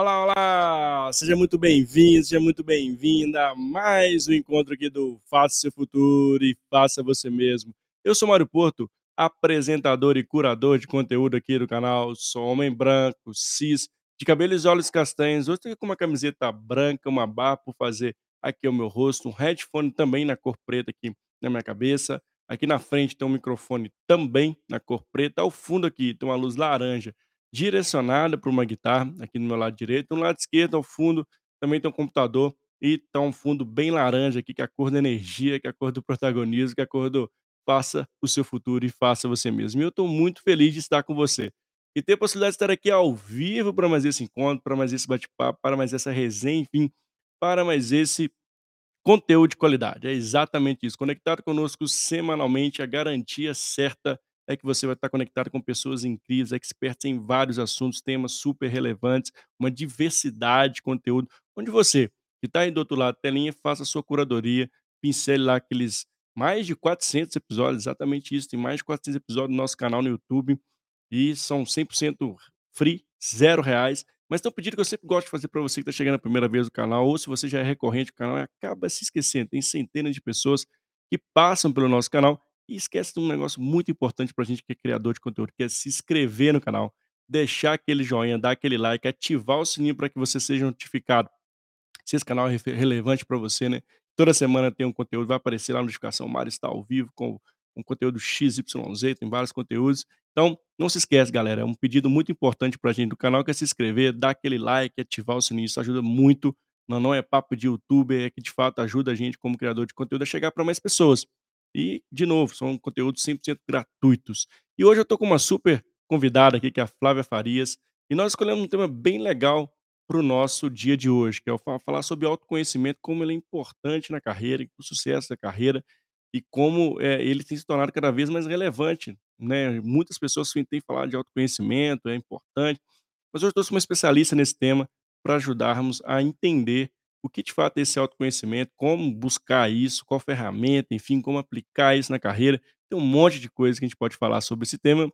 Olá, olá! Seja muito bem-vindo, seja muito bem-vinda a mais um encontro aqui do Faça Seu Futuro e Faça Você Mesmo. Eu sou Mário Porto, apresentador e curador de conteúdo aqui do canal. Sou homem branco, cis, de cabelos e olhos castanhos. Hoje estou com uma camiseta branca, uma barra por fazer aqui o meu rosto, um headphone também na cor preta aqui na minha cabeça. Aqui na frente tem um microfone também na cor preta. Ao fundo aqui tem uma luz laranja direcionada para uma guitarra, aqui no meu lado direito. No lado esquerdo, ao fundo, também tem um computador e está um fundo bem laranja aqui, que é a cor da energia, que é a cor do protagonismo, que é a cor do faça o seu futuro e faça você mesmo. E eu estou muito feliz de estar com você. E ter a possibilidade de estar aqui ao vivo para mais esse encontro, para mais esse bate-papo, para mais essa resenha, enfim, para mais esse conteúdo de qualidade. É exatamente isso. Conectado conosco semanalmente, a garantia certa é que você vai estar conectado com pessoas incríveis, experts em vários assuntos, temas super relevantes, uma diversidade de conteúdo, onde você, que está aí do outro lado da telinha, faça a sua curadoria, pincele lá aqueles mais de 400 episódios, exatamente isso, tem mais de 400 episódios no nosso canal no YouTube, e são 100% free, zero reais, mas tem um pedido que eu sempre gosto de fazer para você que está chegando a primeira vez no canal, ou se você já é recorrente do canal acaba se esquecendo, tem centenas de pessoas que passam pelo nosso canal e esquece de um negócio muito importante para a gente que é criador de conteúdo, que é se inscrever no canal, deixar aquele joinha, dar aquele like, ativar o sininho para que você seja notificado se esse canal é relevante para você, né? Toda semana tem um conteúdo, vai aparecer lá a notificação, o Mário está ao vivo com um conteúdo XYZ, tem vários conteúdos. Então, não se esquece, galera, é um pedido muito importante para a gente do canal, que é se inscrever, dar aquele like, ativar o sininho, isso ajuda muito. Não, não é papo de youtuber, é que de fato ajuda a gente como criador de conteúdo a chegar para mais pessoas. E, de novo, são conteúdos 100% gratuitos. E hoje eu estou com uma super convidada aqui, que é a Flávia Farias, e nós escolhemos um tema bem legal para o nosso dia de hoje, que é falar sobre autoconhecimento, como ele é importante na carreira, o sucesso da carreira, e como é, ele tem se tornado cada vez mais relevante. Né? Muitas pessoas têm falado de autoconhecimento, é importante, mas hoje eu trouxe uma especialista nesse tema para ajudarmos a entender o que de fato é esse autoconhecimento, como buscar isso, qual ferramenta, enfim, como aplicar isso na carreira. Tem um monte de coisa que a gente pode falar sobre esse tema.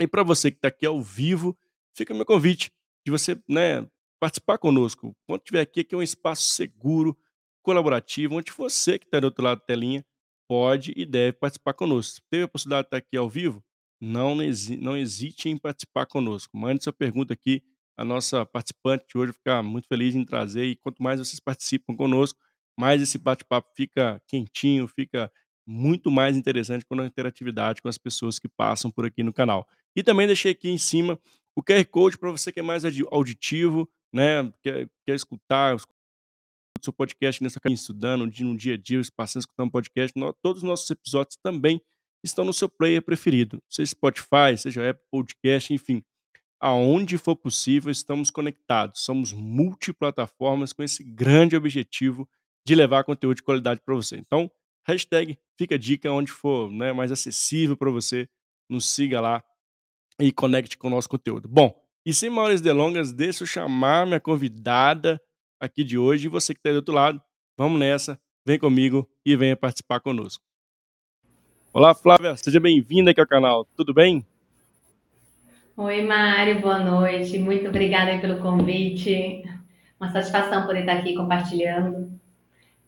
E para você que está aqui ao vivo, fica o meu convite de você né, participar conosco. Quando estiver aqui, aqui é um espaço seguro, colaborativo, onde você que está do outro lado da telinha pode e deve participar conosco. Teve a possibilidade de estar aqui ao vivo? Não, não hesite em participar conosco. Mande sua pergunta aqui a nossa participante de hoje ficar muito feliz em trazer e quanto mais vocês participam conosco, mais esse bate-papo fica quentinho, fica muito mais interessante quando a interatividade com as pessoas que passam por aqui no canal. E também deixei aqui em cima o QR Code para você que é mais auditivo, né, quer, quer escutar o seu podcast nessa caminho, estudando no dia a dia, passando escutando podcast, todos os nossos episódios também estão no seu player preferido, seja Spotify, seja Apple Podcast, enfim aonde for possível, estamos conectados. Somos multiplataformas com esse grande objetivo de levar conteúdo de qualidade para você. Então, hashtag fica a dica onde for né, mais acessível para você. Nos siga lá e conecte com o nosso conteúdo. Bom, e sem maiores delongas, deixa eu chamar minha convidada aqui de hoje. E você que está do outro lado, vamos nessa, vem comigo e venha participar conosco. Olá, Flávia, seja bem-vinda aqui ao canal. Tudo bem? Oi, Mário, boa noite. Muito obrigada pelo convite. Uma satisfação poder estar aqui compartilhando.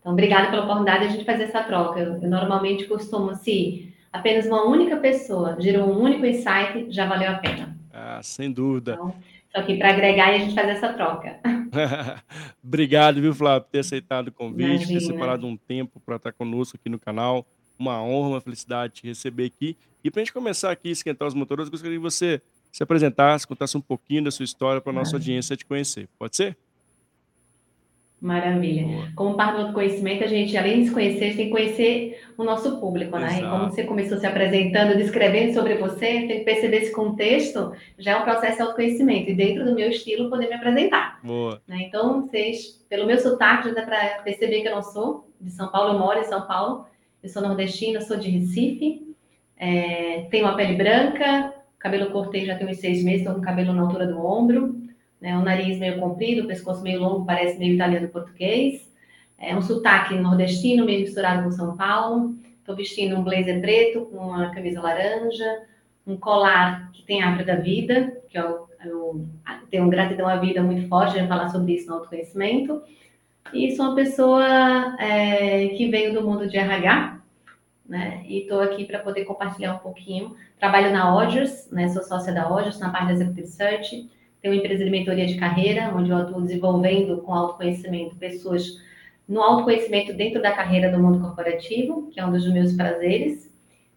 Então, obrigada pela oportunidade de a gente fazer essa troca. Eu, eu normalmente costumo, se apenas uma única pessoa gerou um único insight, já valeu a pena. Ah, sem dúvida. Então, estou aqui para agregar e a gente fazer essa troca. Obrigado, viu, Flávio, por ter aceitado o convite, Imagina. ter separado um tempo para estar conosco aqui no canal. Uma honra, uma felicidade te receber aqui. E para a gente começar aqui esquentar os motores, eu gostaria que você se apresentasse, contasse um pouquinho da sua história para a nossa audiência te conhecer. Pode ser? Maravilha. Boa. Como parte do conhecimento, a gente, além de se conhecer, a gente tem que conhecer o nosso público, né? Exato. E como você começou se apresentando, descrevendo sobre você, tem que perceber esse contexto, já é um processo de autoconhecimento. E dentro do meu estilo, poder me apresentar. Boa. Né? Então, vocês, pelo meu sotaque, já dá para perceber que eu não sou de São Paulo, eu moro em São Paulo. Eu sou nordestina, sou de Recife. É, tenho a pele branca, cabelo cortei já tem uns seis meses, estou com cabelo na altura do ombro, né, o nariz meio comprido, o pescoço meio longo, parece meio italiano português, é um sotaque nordestino, meio misturado com São Paulo, estou vestindo um blazer preto com uma camisa laranja, um colar que tem árvore da vida, que é eu tenho uma gratidão à vida muito forte, de falar sobre isso no autoconhecimento. E sou uma pessoa é, que veio do mundo de RH, né? E estou aqui para poder compartilhar um pouquinho. Trabalho na Odgers, né? Sou sócia da Odgers na parte da Executive Search. Tenho uma empresa de mentoria de carreira, onde eu atuo desenvolvendo com autoconhecimento pessoas no autoconhecimento dentro da carreira do mundo corporativo, que é um dos meus prazeres.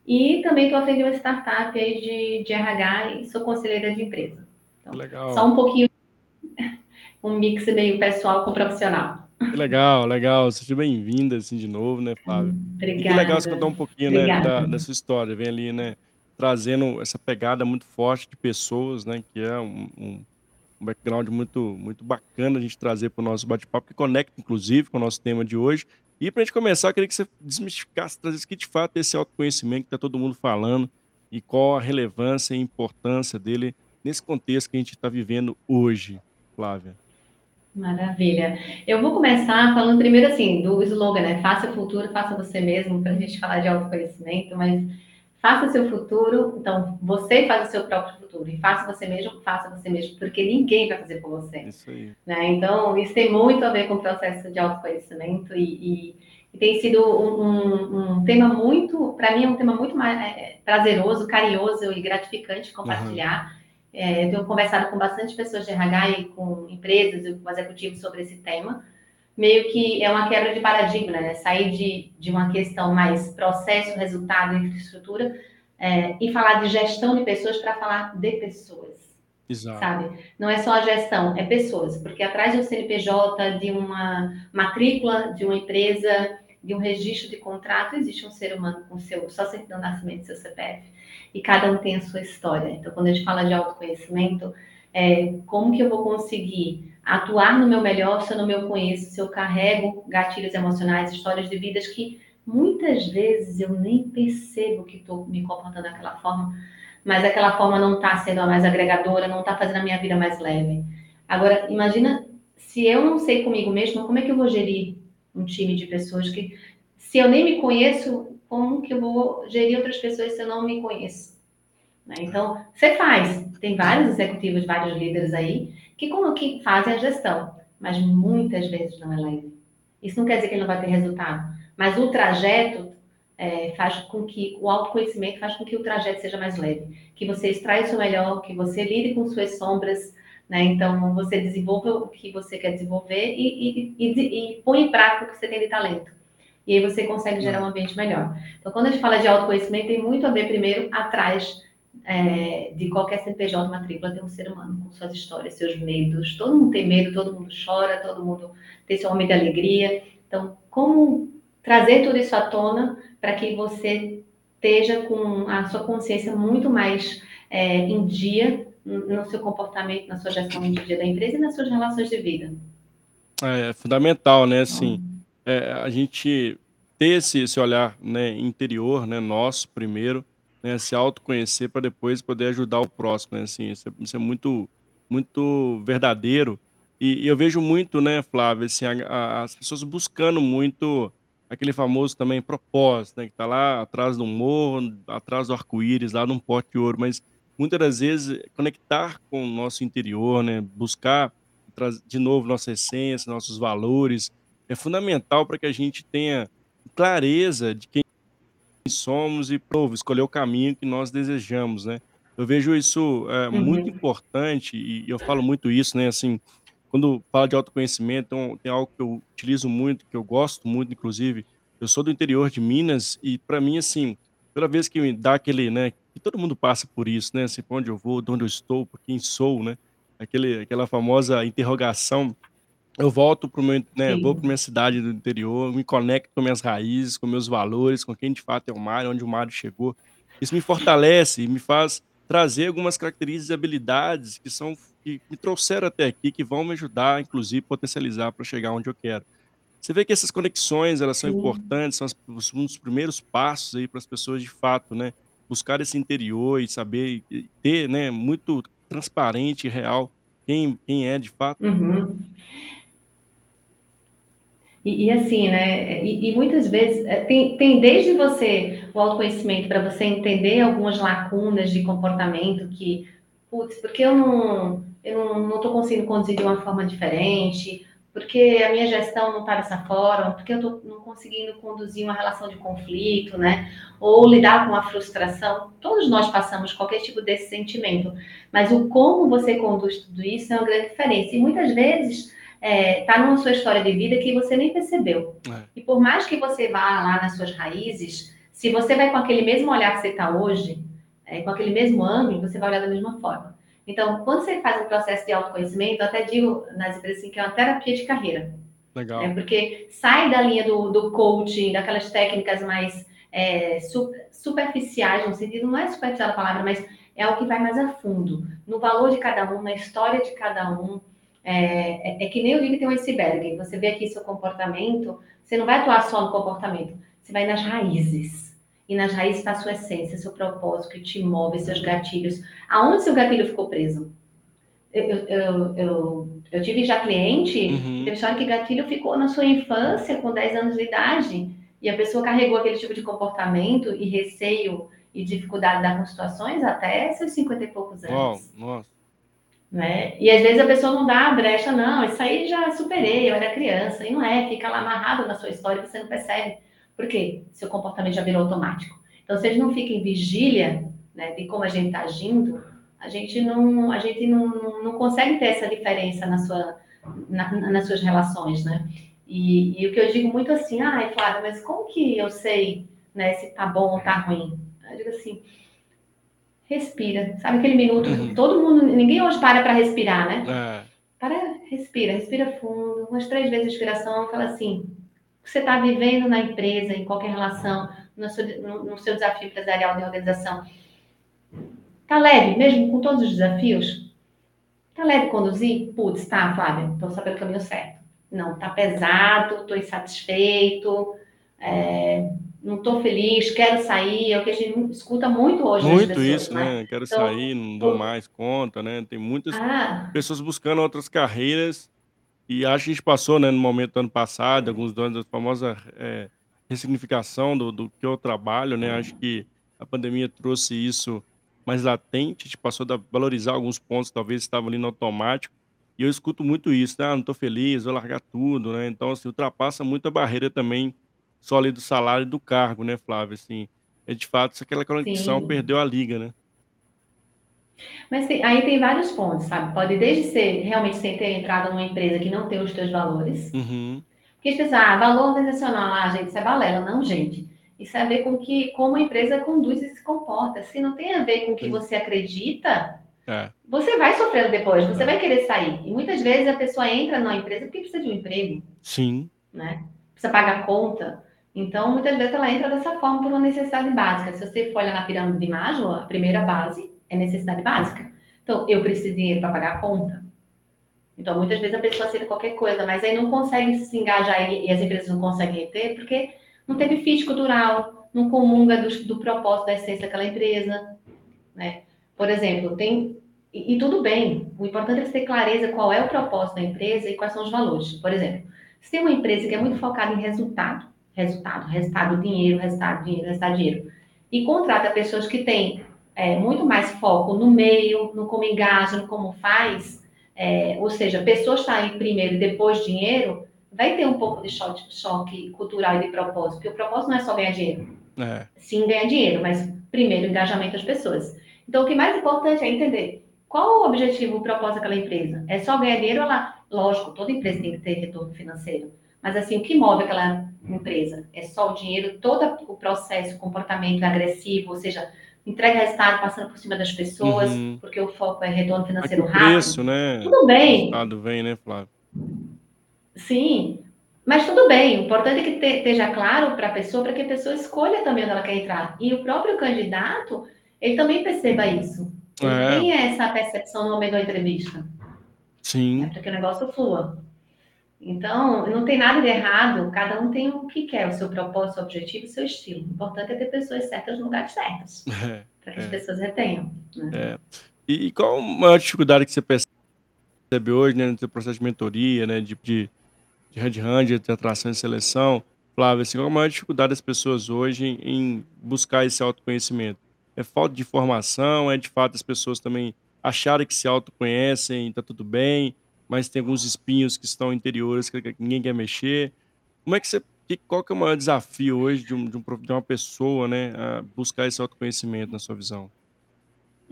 E também estou atendendo uma startup aí de, de RH e sou conselheira de empresa. Então, Legal. Só um pouquinho, um mix meio pessoal com profissional. Que legal, legal. Seja bem-vinda, assim, de novo, né, Flávia? Obrigada. que legal você contar um pouquinho, né, da, sua história. Vem ali, né, trazendo essa pegada muito forte de pessoas, né, que é um, um background muito, muito bacana a gente trazer para o nosso bate-papo, que conecta, inclusive, com o nosso tema de hoje. E para a gente começar, eu queria que você desmistificasse, trazesse que, de fato, esse autoconhecimento que está todo mundo falando e qual a relevância e importância dele nesse contexto que a gente está vivendo hoje, Flávia. Maravilha. Eu vou começar falando primeiro assim do slogan, né? Faça o futuro, faça você mesmo, para a gente falar de autoconhecimento, mas faça seu futuro, então você faz o seu próprio futuro e faça você mesmo, faça você mesmo, porque ninguém vai fazer por você. Isso aí. Né? Então, isso tem muito a ver com o processo de autoconhecimento e, e, e tem sido um, um, um tema muito, para mim, é um tema muito mais é, prazeroso, carinhoso e gratificante compartilhar. Uhum é, eu tenho conversado com bastante pessoas de RH e com empresas e com executivos sobre esse tema. Meio que é uma quebra de paradigma, né? Sair de, de uma questão mais processo, resultado, infraestrutura é, e falar de gestão de pessoas para falar de pessoas. Exato. Sabe? Não é só a gestão, é pessoas. Porque atrás de um CNPJ, de uma matrícula de uma empresa, de um registro de contrato, existe um ser humano com seu só certidão de nascimento, seu CPF e cada um tem a sua história. Então, quando a gente fala de autoconhecimento, é, como que eu vou conseguir atuar no meu melhor se eu não me conheço, se eu carrego gatilhos emocionais, histórias de vidas que muitas vezes eu nem percebo que estou me comportando daquela forma, mas aquela forma não está sendo a mais agregadora, não está fazendo a minha vida mais leve. Agora, imagina se eu não sei comigo mesma, como é que eu vou gerir um time de pessoas que, se eu nem me conheço, como que eu vou gerir outras pessoas se eu não me conheço? Né? Então, você faz. Tem vários executivos, vários líderes aí que, como que fazem a gestão, mas muitas vezes não é leve. Isso não quer dizer que ele não vai ter resultado, mas o trajeto é, faz com que o autoconhecimento faz com que o trajeto seja mais leve, que você extraia o seu melhor, que você lide com suas sombras, né? Então você desenvolva o que você quer desenvolver e, e, e, e põe em prática o que você tem de talento e aí você consegue gerar um ambiente melhor. Então, quando a gente fala de autoconhecimento, tem muito a ver, primeiro, atrás é, de qualquer CNPJ matrícula, tem um ser humano com suas histórias, seus medos. Todo mundo tem medo, todo mundo chora, todo mundo tem seu momento de alegria. Então, como trazer tudo isso à tona para que você esteja com a sua consciência muito mais é, em dia no seu comportamento, na sua gestão em dia da empresa e nas suas relações de vida. É, é fundamental, né? Assim, é, a gente ter esse, esse olhar né, interior, né, nosso primeiro, né, se autoconhecer para depois poder ajudar o próximo, né, assim, isso é, isso é muito, muito verdadeiro. E, e, eu vejo muito, né, Flávio, assim, a, a, as pessoas buscando muito aquele famoso também propósito, né, que está lá atrás do morro, atrás do arco-íris, lá num pote de ouro, mas muitas das vezes conectar com o nosso interior, né, buscar de novo nossa essência, nossos valores, é fundamental para que a gente tenha clareza de quem somos e provo, escolher o caminho que nós desejamos, né? Eu vejo isso é, uhum. muito importante e eu falo muito isso, né? Assim, quando falo de autoconhecimento, tem, tem algo que eu utilizo muito, que eu gosto muito, inclusive. Eu sou do interior de Minas e para mim, assim, toda vez que me dá aquele, né? Que todo mundo passa por isso, né? Assim, para onde eu vou, de onde eu estou, por quem sou, né? Aquele, aquela famosa interrogação eu volto para meu, né, vou para minha cidade do interior, me conecto com minhas raízes, com meus valores, com quem de fato é o Mário, onde o Mário chegou. Isso me fortalece e me faz trazer algumas características e habilidades que são que me trouxeram até aqui, que vão me ajudar, inclusive, potencializar para chegar onde eu quero. Você vê que essas conexões, elas são Sim. importantes, são um dos primeiros passos aí para as pessoas de fato, né, buscar esse interior e saber ter, né, muito transparente e real quem, quem é de fato. Uhum. E, e, assim, né? E, e, muitas vezes é, tem, tem desde você o autoconhecimento para você entender algumas lacunas de comportamento que putz, porque eu não eu não, não conseguindo conduzir de uma forma diferente, porque a minha gestão não está dessa forma, porque eu estou não conseguindo conduzir uma relação de conflito, né? Ou lidar com a frustração. Todos nós passamos qualquer tipo desse sentimento, mas o como você conduz tudo isso é uma grande diferença. E muitas vezes está é, tá numa sua história de vida que você nem percebeu. É. E por mais que você vá lá nas suas raízes, se você vai com aquele mesmo olhar que você está hoje, é, com aquele mesmo ângulo, você vai olhar da mesma forma. Então, quando você faz um processo de autoconhecimento, eu até digo nas empresas assim, que é uma terapia de carreira. Legal. É, porque sai da linha do, do coaching, daquelas técnicas mais é, superficiais, no sentido, não é superficial a palavra, mas é o que vai mais a fundo, no valor de cada um, na história de cada um. É, é, é que nem eu digo que tem um iceberg. Você vê aqui seu comportamento, você não vai atuar só no comportamento, você vai nas raízes. E nas raízes está a sua essência, seu propósito, que te move, seus gatilhos. Aonde seu gatilho ficou preso? Eu, eu, eu, eu tive já cliente, uhum. teve história que gatilho ficou na sua infância, com 10 anos de idade, e a pessoa carregou aquele tipo de comportamento e receio e dificuldade de dar com situações até seus 50 e poucos anos. Nossa. Né? E às vezes a pessoa não dá a brecha, não, isso aí já superei, eu era criança, e não é, fica lá amarrado na sua história, você não percebe. Por quê? Seu comportamento já virou automático. Então, se a gente não fica em vigília né, de como a gente está agindo, a gente não, a gente não, não consegue ter essa diferença na sua, na, nas suas relações, né? E, e, o que eu digo muito assim, ah, Flávia, mas como que eu sei né, se tá bom ou tá ruim? Eu digo assim, respira. Sabe aquele minuto? Uhum. Todo mundo, ninguém hoje para para respirar, né? É. Para, respira, respira fundo, umas três vezes a respiração, fala assim, que você está vivendo na empresa, em qualquer relação, no seu, no, no seu desafio empresarial de organização. Tá leve, mesmo com todos os desafios? Tá leve conduzir? Putz, tá, Flávia, estou sabendo o caminho certo. Não, tá pesado, estou insatisfeito, é, não estou feliz, quero sair. É o que a gente escuta muito hoje. Muito pessoas, isso, né? né? Quero então, sair, não dou mais conta, né? Tem muitas ah, pessoas buscando outras carreiras e acho que a gente passou, né, no momento do ano passado, alguns anos, a famosa é, ressignificação do, do que eu trabalho, né? Acho que a pandemia trouxe isso mais latente, a gente passou a valorizar alguns pontos que talvez estavam ali no automático. E eu escuto muito isso, né? Ah, não estou feliz, vou largar tudo, né? Então, assim, ultrapassa muito a barreira também só ali do salário e do cargo, né, Flávio? Assim, é de fato, aquela conexão Sim. perdeu a liga, né? Mas tem, aí tem vários pontos, sabe? Pode desde ser realmente sem ter entrado numa empresa que não tem os teus valores. Uhum. Porque as pessoas, ah, valor organizacional, ah, gente, isso é balela. Não, gente. Isso tem a ver com que, como a empresa conduz e se comporta. Se não tem a ver com o que você acredita, é. você vai sofrendo depois, você é. vai querer sair. E muitas vezes a pessoa entra numa empresa porque precisa de um emprego. Sim. Né? Precisa pagar conta. Então, muitas vezes ela entra dessa forma por uma necessidade básica. Se você for olhar na pirâmide de Maslow, a primeira base é necessidade básica. Então, eu preciso de dinheiro para pagar a conta. Então, muitas vezes a pessoa aceita qualquer coisa, mas aí não consegue se engajar e, as empresas não conseguem reter porque não teve fit cultural, não comunga do, do propósito, da essência daquela empresa. Né? Por exemplo, tem. E, e, tudo bem, o importante é você ter clareza qual é o propósito da empresa e quais são os valores. Por exemplo, se tem uma empresa que é muito focada em resultado, resultado, resultado, dinheiro, resultado, dinheiro, resultado, dinheiro, e contrata pessoas que têm é, muito mais foco no meio, no como engaja, no como faz, é, ou seja, pessoas aí primeiro e depois dinheiro, vai ter um pouco de choque, choque, cultural e de propósito, porque o propósito não é só ganhar dinheiro. É. Sim, ganhar dinheiro, mas primeiro engajamento das pessoas. Então, o que é mais importante é entender qual o objetivo, o propósito daquela empresa. É só ganhar dinheiro? Ela, lógico, toda empresa tem que ter retorno financeiro. Mas assim, o que move aquela empresa? É só o dinheiro, todo o processo, comportamento agressivo, ou seja, entrega resultado passando por cima das pessoas, uhum. porque o foco é retorno financeiro rápido. preço, né? Tudo bem. O resultado vem, né, Flávio? Sim, mas tudo bem. O importante é que te, esteja claro para a pessoa, para que a pessoa escolha também onde ela quer entrar. E o próprio candidato, ele também perceba isso. Ele é. tem essa percepção no momento da entrevista. Sim. É para que o negócio flua. Então, não tem nada de errado, cada um tem o que quer, o seu propósito, o seu objetivo, o seu estilo. O importante é ter pessoas certas no lugar certos, é, para que é. as pessoas retenham. Né? É. E, e, qual a maior dificuldade que você percebe hoje né, no seu processo de mentoria, né, de, de, de headhunter, de atração e seleção? Flávio, assim, qual a maior dificuldade das pessoas hoje em, em buscar esse autoconhecimento? É falta de informação? É de fato as pessoas também acharem que se autoconhecem, tá tudo bem, mas tem alguns espinhos que estão interiores que ninguém quer mexer. Como é que você qual que é o maior desafio hoje de um de um de uma pessoa, né, a buscar esse autoconhecimento na sua visão?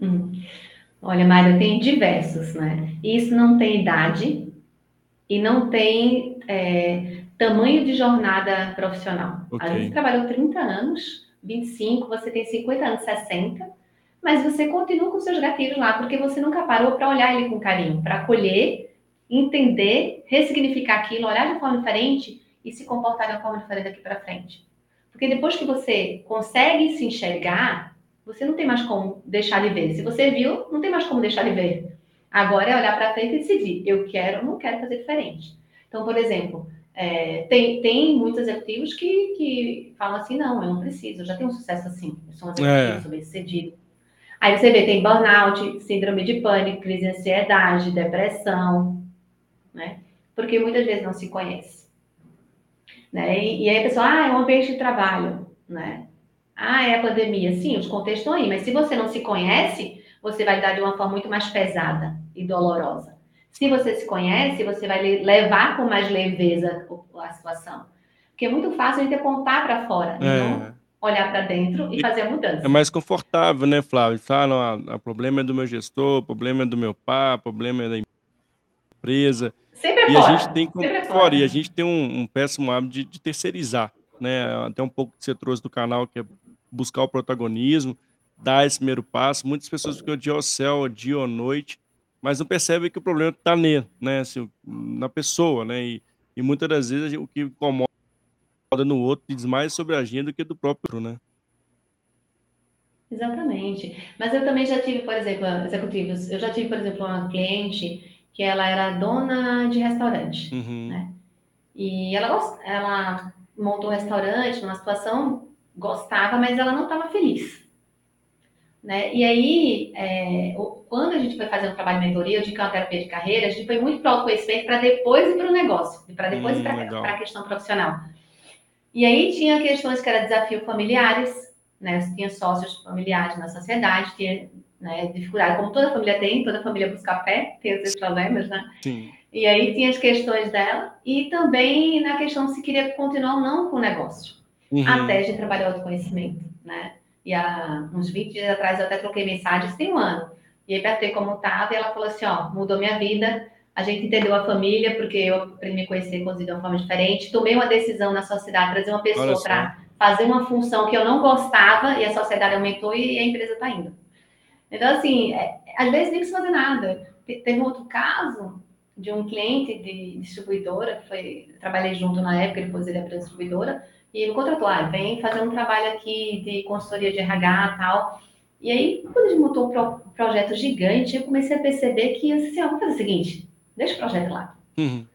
Hum. Olha, Mário, tem diversos, né? Isso não tem idade e não tem é, tamanho de jornada profissional. Okay. Às vezes trabalhou 30 anos, 25, você tem 50 anos, 60, mas você continua com seus gatilhos lá, porque você nunca parou para olhar ele com carinho, para acolher, entender, ressignificar aquilo, olhar de uma forma diferente e se comportar de uma forma diferente daqui para frente. Porque depois que você consegue se enxergar, você não tem mais como deixar de ver. Se você viu, não tem mais como deixar de ver. Agora é olhar para frente e decidir: eu quero ou não quero fazer diferente. Então, por exemplo, é, tem, tem muitos executivos que, que falam assim: não, eu não preciso, eu já tenho um sucesso assim, eu sou um executivo, é. sou bem sucedido. Aí você vê, tem burnout, síndrome de pânico, crise de ansiedade, depressão, né? Porque muitas vezes não se conhece. Né? E, e aí a pessoa, ah, é um ambiente de trabalho, né? Ah, é a pandemia. Sim, os contextos estão aí, mas se você não se conhece, você vai dar de uma forma muito mais pesada e dolorosa. Se você se conhece, você vai levar com mais leveza a situação. Porque é muito fácil a gente apontar para fora, é. não olhar para dentro e, e, fazer a mudança. É mais confortável, né, Flávio? Fala, ah, o problema é do meu gestor, o problema é do meu pai, o problema é da empresa. Sempre é e fora. a gente tem é fora. E a gente tem um, um péssimo hábito de, de, terceirizar, né? Até um pouco que você trouxe do canal, que é buscar o protagonismo, dar esse primeiro passo. Muitas pessoas ficam dia ao céu, dia ou noite, mas não percebem que o problema está nele, né? Assim, na pessoa, né? E, e muitas das vezes o que incomoda no outro diz mais sobre a gente do que do próprio, né? Exatamente. Mas eu também já tive, por exemplo, executivos, eu já tive, por exemplo, uma cliente que ela era dona de restaurante, uhum. né? E ela, ela montou um restaurante numa situação, gostava, mas ela não estava feliz. Né? E aí, é, quando a gente foi fazer um trabalho de mentoria, de uma terapia de carreira, a gente foi muito para o conhecimento para depois ir para o negócio, e para depois hum, ir para a questão profissional. E aí tinha questões que eram desafios familiares, né? Tinha sócios familiares na sociedade, tinha né, dificuldade, como toda família tem, toda família busca pé, tem esses problemas, né? Sim. E aí tinha as questões dela, e também na questão se queria continuar ou não com o negócio, uhum. até de trabalhar o autoconhecimento, né? E há uns 20 dias atrás eu até troquei mensagens, tem um ano, e aí perguntei como estava, e ela falou assim, ó, mudou minha vida, a gente entendeu a família, porque eu aprendi a me conhecer, conduzir de uma forma diferente, tomei uma decisão na sociedade, trazer uma pessoa para fazer uma função que eu não gostava, e a sociedade aumentou e a empresa está indo. Então, assim, é, às vezes nem precisa fazer nada. Teve um outro caso de um cliente de distribuidora, que foi, trabalhei junto na época, depois ele abriu a distribuidora, e ele contratou, ah, vem fazer um trabalho aqui de consultoria de RH e tal. E aí, quando gente montou um pro, projeto gigante, eu comecei a perceber que, assim, ó, vamos fazer o seguinte, deixa o projeto lá. Uhum.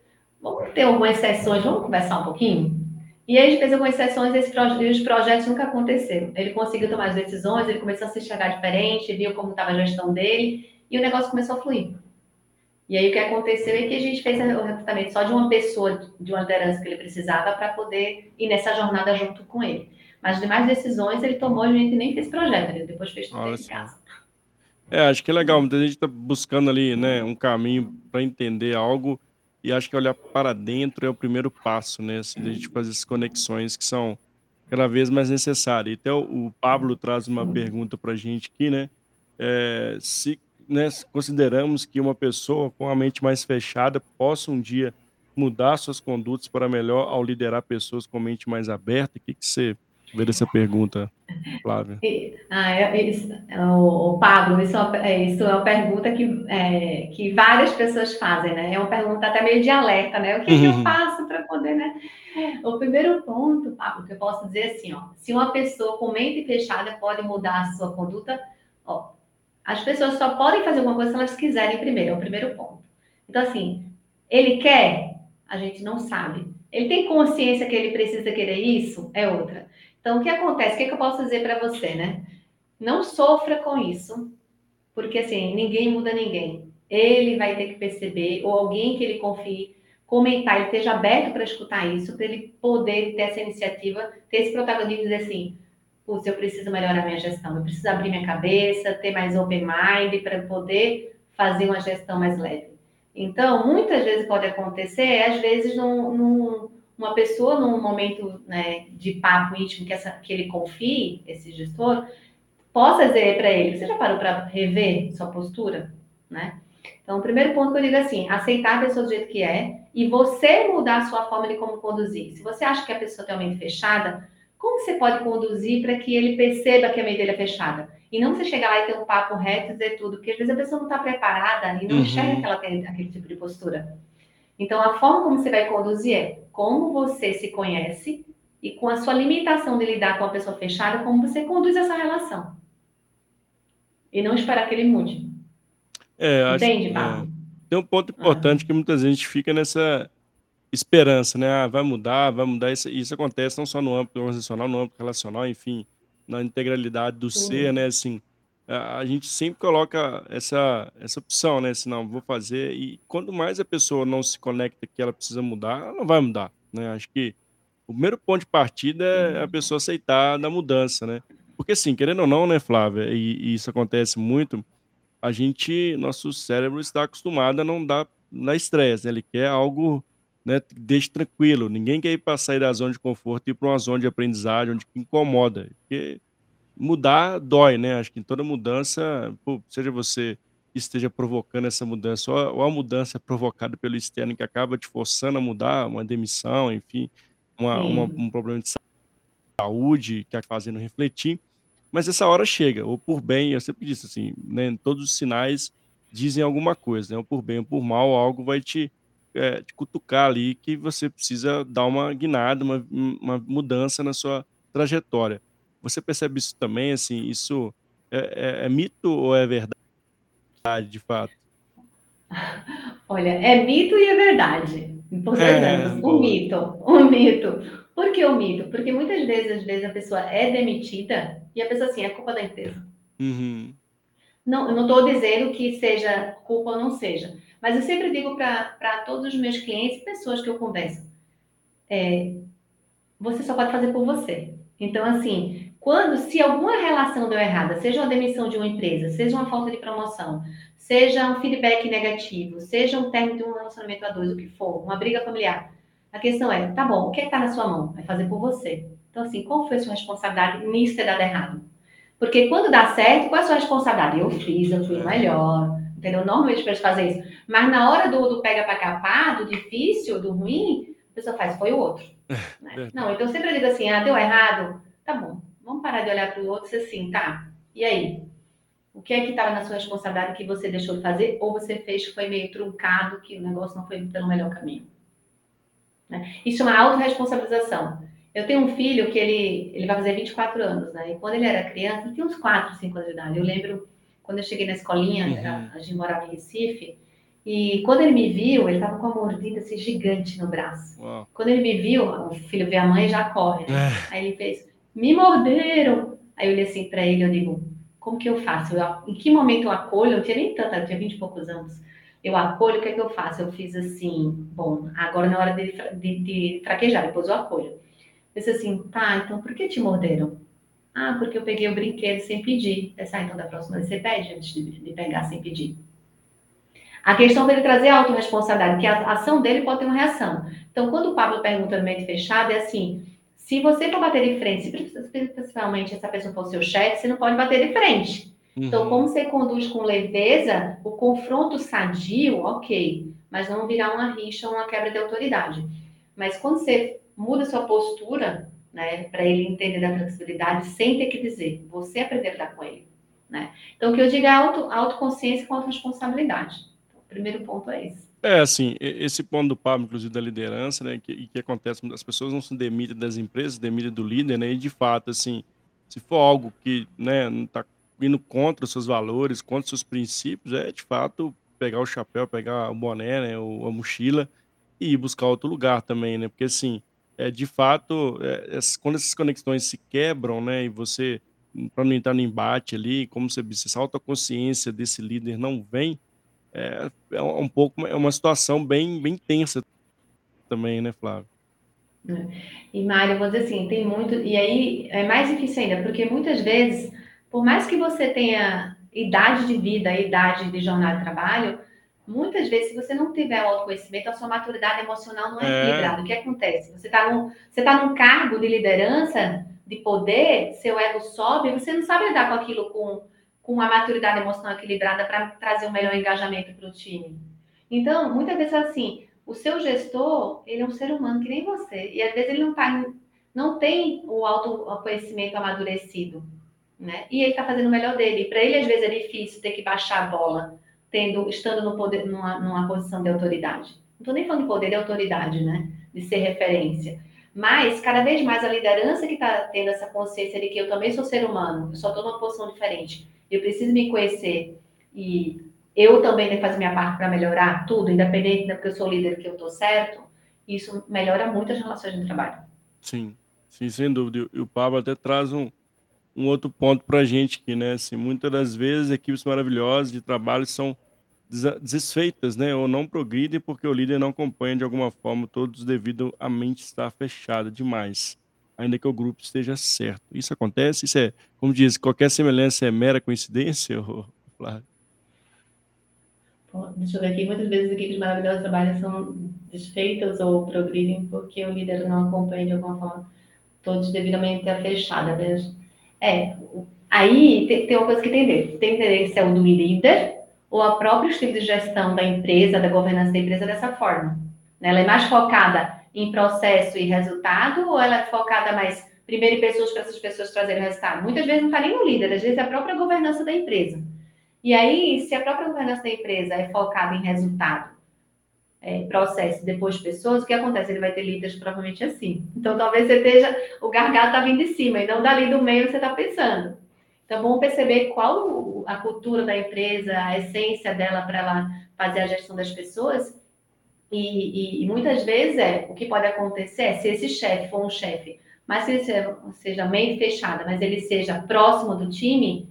Vamos ter algumas sessões, vamos conversar um pouquinho? E aí a gente fez algumas sessões e os projetos nunca aconteceram. Ele conseguiu tomar as decisões, ele começou a se enxergar diferente, viu como estava a gestão dele e o negócio começou a fluir. E aí o que aconteceu é que a gente fez o recrutamento só de uma pessoa, de uma liderança que ele precisava para poder ir nessa jornada junto com ele. Mas demais decisões ele tomou, a gente nem fez projeto, ele depois fez tudo em casa. É, acho que é legal, muita gente está buscando ali, né, um caminho para entender algo e acho que olhar para dentro é o primeiro passo, né? Assim, a gente fazer essas conexões que são cada vez mais necessárias. Até o, Pablo traz uma pergunta para a gente aqui, né? É, se né, consideramos que uma pessoa com a mente mais fechada possa um dia mudar suas condutas para melhor ao liderar pessoas com mente mais aberta, o que, que você ver essa pergunta, Flávia. Ah, é, isso, é, o, Pablo, isso é, isso é uma pergunta que, é, que várias pessoas fazem, né? É uma pergunta até meio de alerta, né? O que, uhum. que eu uhum. faço para poder, né? O primeiro ponto, Pablo, que eu posso dizer assim, ó, se uma pessoa com mente fechada pode mudar a sua conduta, ó, as pessoas só podem fazer alguma coisa se elas quiserem primeiro, é o primeiro ponto. Então, assim, ele quer? A gente não sabe. Ele tem consciência que ele precisa querer isso? É outra. Então, o que acontece? O que, é que eu posso dizer para você, né? Não sofra com isso, porque assim, ninguém muda ninguém. Ele vai ter que perceber, ou alguém que ele confie, comentar, ele esteja aberto para escutar isso, para ele poder ter essa iniciativa, ter esse protagonismo e dizer assim: putz, eu preciso melhorar minha gestão, eu preciso abrir minha cabeça, ter mais open mind para poder fazer uma gestão mais leve. Então, muitas vezes pode acontecer, às vezes, num, num, uma pessoa, num momento né, de papo íntimo que, essa, que ele confie, esse gestor, possa dizer para ele: você já parou para rever sua postura? Né? Então, o primeiro ponto que eu digo é assim: aceitar a pessoa do jeito que é e você mudar a sua forma de como conduzir. Se você acha que a pessoa tem uma mente fechada, como você pode conduzir para que ele perceba que a mente dele é fechada? E não você chegar lá e ter um papo reto e dizer tudo, porque às vezes a pessoa não está preparada e não uhum. enxerga que ela tem aquele tipo de postura. Então, a forma como você vai conduzir é como você se conhece e com a sua limitação de lidar com a pessoa fechada, como você conduz essa relação. E não esperar que ele mude. É, Entende, Paulo? É. Tem um ponto importante que muitas vezes a gente fica nessa esperança, né? Ah, vai mudar, vai mudar. Isso, isso acontece não só no âmbito organizacional, no âmbito relacional, enfim, na integralidade do ser, né? Assim, a, gente sempre coloca essa, essa opção, né? Assim, não, vou fazer. E quanto mais a pessoa não se conecta que ela precisa mudar, ela não vai mudar, né? Acho que o primeiro ponto de partida é a pessoa aceitar da mudança, né? Porque, assim, querendo ou não, né, Flávia, e, e isso acontece muito, a gente, nosso cérebro está acostumado a não dar na estresse, né? Ele quer algo, né, que deixe tranquilo. Ninguém quer ir para sair da zona de conforto e ir para uma zona de aprendizagem onde incomoda. Porque mudar dói, né? Acho que em toda mudança, pô, seja você que esteja provocando essa mudança, ou a mudança provocada pelo externo que acaba te forçando a mudar, uma demissão, enfim, uma, uma, um problema de saúde que acaba fazendo refletir. Mas essa hora chega, ou por bem, eu sempre disse assim, né, todos os sinais dizem alguma coisa, né, ou por bem ou por mal, algo vai te, é, te cutucar ali que você precisa dar uma guinada, uma, uma mudança na sua trajetória. Você percebe isso também, assim, isso é, é, é mito ou é verdade, de fato? Olha, é mito e é verdade. Importante, é, um mito, um mito. Por que o mito? Porque muitas vezes, às vezes, a pessoa é demitida e a pessoa assim, é culpa da empresa. Uhum. Não, eu não estou dizendo que seja culpa ou não seja, mas eu sempre digo para todos os meus clientes, pessoas que eu converso, é, você só pode fazer por você. Então, assim, quando, se alguma relação deu errada, seja uma demissão de uma empresa, seja uma falta de promoção, seja um feedback negativo, seja um término de um relacionamento a dois, o que for, uma briga familiar, a questão é, tá bom, o que é está na sua mão? Vai fazer por você. Então, assim, qual foi a sua responsabilidade nisso ter dado errado? Porque quando dá certo, qual é a sua responsabilidade? Eu fiz, eu fui melhor, entendeu? Normalmente para fazer isso. Mas na hora do, do pega para capar, do difícil, do ruim, a pessoa faz, foi o outro. Né? Não, então sempre eu digo assim, ah, deu errado? Tá bom, parar de olhar para o outro e assim, tá, e aí? O que é que estava na sua responsabilidade que você deixou de fazer ou você fez que foi meio truncado, que o negócio não foi pelo melhor caminho? Né? Isso é uma autorresponsabilização. Eu tenho um filho que ele, ele vai fazer 24 anos, né? E quando ele era criança, ele tinha uns 4, 5 anos de idade. Eu lembro, quando eu cheguei na escolinha, uhum. a gente morava em Recife, e quando ele me viu, ele estava com uma mordida assim, gigante no braço. Uau. Quando ele me viu, o filho vê a mãe e já corre. Né? É. Aí ele fez, me morderam. Aí eu olhei assim para ele, eu digo, como que eu faço? Eu, em que momento eu acolho? Eu tinha nem tanto, eu tinha 20 e poucos anos eu acolho, o que é que eu faço? Eu fiz assim, bom, agora na hora de, de, de fraquejar, depois eu acolho. Eu disse assim, tá, então por que te morderam? Ah, porque eu peguei o brinquedo sem pedir. Disse, ah, então da próxima vez você pede antes de, de pegar sem pedir. A questão dele trazer a autorresponsabilidade, que a ação dele pode ter uma reação. Então, quando o Pablo pergunta no mente fechado, é assim: se você for bater de frente, se principalmente essa pessoa for seu chefe, você não pode bater de frente. Então, uhum. como você conduz com leveza, o confronto sadio, ok, mas não virar uma rixa ou uma quebra de autoridade. Mas quando você muda sua postura, né, para ele entender da flexibilidade, sem ter que dizer, você aprender a lidar com ele. Né? Então, o que eu digo é auto, autoconsciência com autorresponsabilidade. Então, o primeiro ponto é esse. É, assim, esse ponto do Pablo, inclusive da liderança, né, que, que acontece, as pessoas não se demitem das empresas, demitem do líder, né, e de fato, assim, se for algo que, né, não está indo contra os seus valores, contra os seus princípios, é de fato pegar o chapéu, pegar o boné, né, a mochila e ir buscar outro lugar também, né? Porque assim, é de fato, é, quando essas conexões se quebram, né, e você para não entrar no embate ali, como você disse, essa autoconsciência desse líder não vem, é, é um pouco é uma situação bem bem tensa também, né, Flávio? É. E Mário, vou dizer assim, tem muito, e aí é mais difícil ainda, porque muitas vezes, por mais que você tenha idade de vida, idade de jornada de trabalho, muitas vezes, se você não tiver o autoconhecimento, a sua maturidade emocional não é, é. equilibrada. O que acontece? Você está num, você tá num cargo de liderança, de poder, seu ego sobe, você não sabe lidar com aquilo com, com a maturidade emocional equilibrada para trazer um melhor engajamento para o time. Então, muitas vezes assim, o seu gestor, ele é um ser humano que nem você, e às vezes ele não tá, não tem o autoconhecimento amadurecido, né? E ele está fazendo o melhor dele. Para ele, às vezes, é difícil ter que baixar a bola, tendo, estando no poder, numa, numa posição de autoridade. Não estou nem falando de poder de autoridade, né? De ser referência. Mas, cada vez mais, a liderança que está tendo essa consciência de que eu também sou ser humano, eu só estou numa posição diferente, eu preciso me conhecer e eu também que fazer minha parte para melhorar tudo, independente da porque eu sou líder que eu estou certo, isso melhora muito as relações de trabalho. Sim, sim, sem dúvida. E o Pablo até traz um, um outro ponto para a gente aqui, né? Assim, muitas das vezes equipes maravilhosas de trabalho são desfeitas, né? Ou não progridem porque o líder não acompanha de alguma forma todos devido à mente estar fechada demais, ainda que o grupo esteja certo. Isso acontece? Isso é, como diz, qualquer semelhança é mera coincidência, Flávio? Deixa eu ver aqui, muitas vezes equipes maravilhosas trabalham são desfeitas ou progridem porque o líder não acompanha de alguma forma todos devidamente fechada. Né? É, aí tem, tem uma coisa que entender. Tem que entender se é o do líder ou a próprio estilo de gestão da empresa, da governança da empresa dessa forma. Né? Ela é mais focada em processo e resultado ou ela é focada mais primeiro em pessoas para essas pessoas trazerem resultado? Muitas vezes não está nem no líder, às vezes é a própria governança da empresa. E aí, se a própria governança da empresa é focada em resultado, é, processo, depois pessoas, o que acontece? Ele vai ter líderes provavelmente assim. Então, talvez você esteja, o gargalo está vindo de cima e não dali do meio você está pensando. Então, vamos perceber qual a cultura da empresa, a essência dela para ela fazer a gestão das pessoas. E, e, e, muitas vezes é o que pode acontecer é se esse chefe for um chefe, mas se ele seja, seja meio fechado, mas ele seja próximo do time,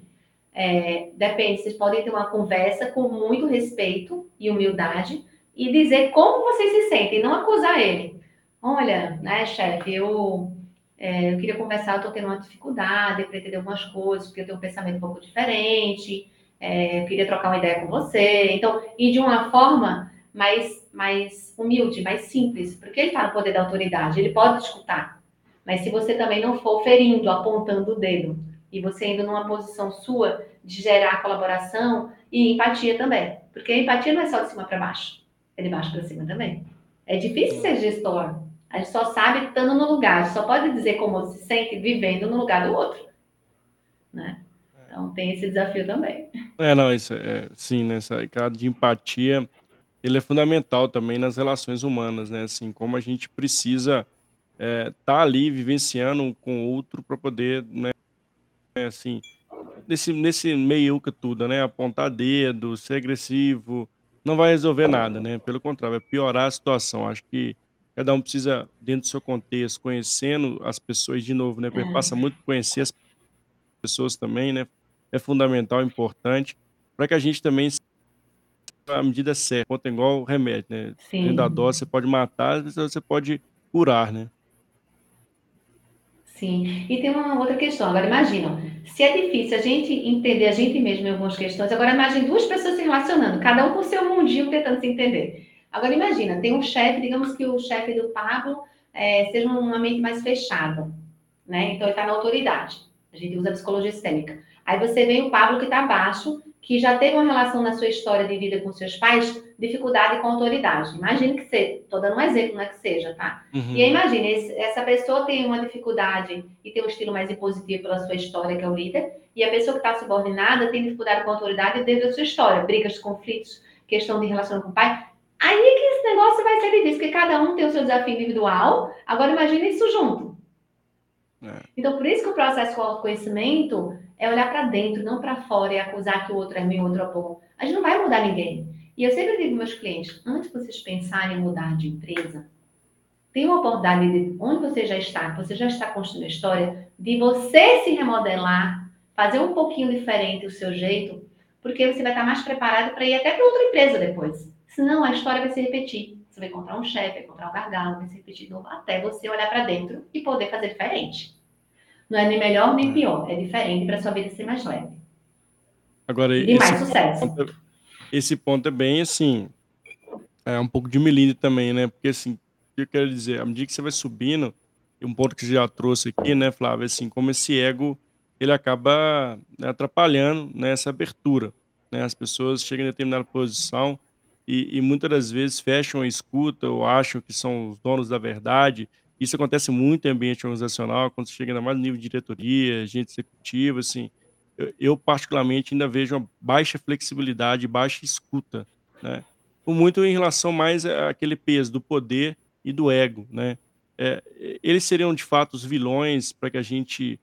é, depende, vocês podem ter uma conversa com muito respeito e humildade e dizer como vocês se sentem, não acusar ele. Olha, né, chefe, eu, é, eu queria conversar, eu estou tendo uma dificuldade para entender algumas coisas, porque eu tenho um pensamento um pouco diferente, é, eu queria trocar uma ideia com você. Então, e de uma forma mais, mais humilde, mais simples, porque ele está no poder da autoridade, ele pode escutar. Mas se você também não for ferindo, apontando o dedo, e você indo numa posição sua de gerar colaboração e empatia também. Porque a empatia não é só de cima para baixo, é de baixo para cima também. É difícil ser gestor. A gente só sabe estando no lugar, a gente só pode dizer como se sente vivendo no lugar do outro. Né? Então tem esse desafio também. É, não, isso é, sim, né, esse caso de empatia, ele é fundamental também nas relações humanas, né? Assim, como a gente precisa estar é, tá ali vivenciando com o outro para poder, né, né, assim, nesse, nesse meio que tudo, né? Apontar dedo, ser agressivo, não vai resolver nada, né? Pelo contrário, vai piorar a situação. Acho que cada um precisa, dentro do seu contexto, conhecendo as pessoas de novo, né? Porque passa muito conhecer as pessoas também, né? É fundamental, importante, para que a gente também a medida certa, conta igual remédio, né? Sim. Dentro da dose você pode matar, você pode curar, né? Sim, e tem uma outra questão. Agora, imagina, se é difícil a gente entender a gente mesmo em algumas questões, agora imagine duas pessoas se relacionando, cada um com seu mundinho tentando se entender. Agora, imagina, tem um chefe, digamos que o chefe do Pablo é, seja uma mente mais fechada, né? Então, ele está na autoridade. A gente usa a psicologia sistêmica. Aí você vem o Pablo que está abaixo, que já teve uma relação na sua história de vida com seus pais, dificuldade com autoridade. Imagine que seja, estou dando um exemplo, não é que seja, tá? Uhum. E aí imagine, essa pessoa tem uma dificuldade e tem um estilo mais impositivo pela sua história, que é o líder, e a pessoa que está subordinada tem dificuldade com autoridade devido à sua história, brigas, conflitos, questão de relação com o pai. Aí é que esse negócio vai ser difícil, porque cada um tem o seu desafio individual. Agora imagine isso junto. É. Então, por isso que o processo de autoconhecimento é olhar para dentro, não para fora e acusar que o outro é ruim, o outro é bom. A gente não vai mudar ninguém. E eu sempre digo meus clientes, antes de vocês pensarem em mudar de empresa, tem uma oportunidade de onde você já está, você já está construindo a história, de você se remodelar, fazer um pouquinho diferente o seu jeito, porque você vai estar mais preparado para ir até para outra empresa depois. Senão a história vai se repetir. Você vai encontrar um chefe, vai encontrar um gargalo, vai se repetir de novo, até você olhar para dentro e poder fazer diferente. Não é nem melhor nem pior, é diferente para sua vida ser mais leve. Agora, e mais sucesso. Ponto, é, esse ponto é bem assim, é um pouco de milímetro também, né? Porque assim, o que eu quero dizer, à medida que você vai subindo, e um ponto que você já trouxe aqui, né, Flávio, assim, como esse ego, ele acaba né, atrapalhando né, essa abertura. Né? As pessoas chegam em determinada posição e, e, muitas das vezes fecham a escuta ou acham que são os donos da verdade. Isso acontece muito em ambiente organizacional, quando você chega ainda mais no nível de diretoria, gente executiva, assim. Eu, eu, particularmente, ainda vejo uma baixa flexibilidade, baixa escuta, né? Muito em relação mais àquele peso do poder e do ego, né? É, eles seriam, de fato, os vilões para que a gente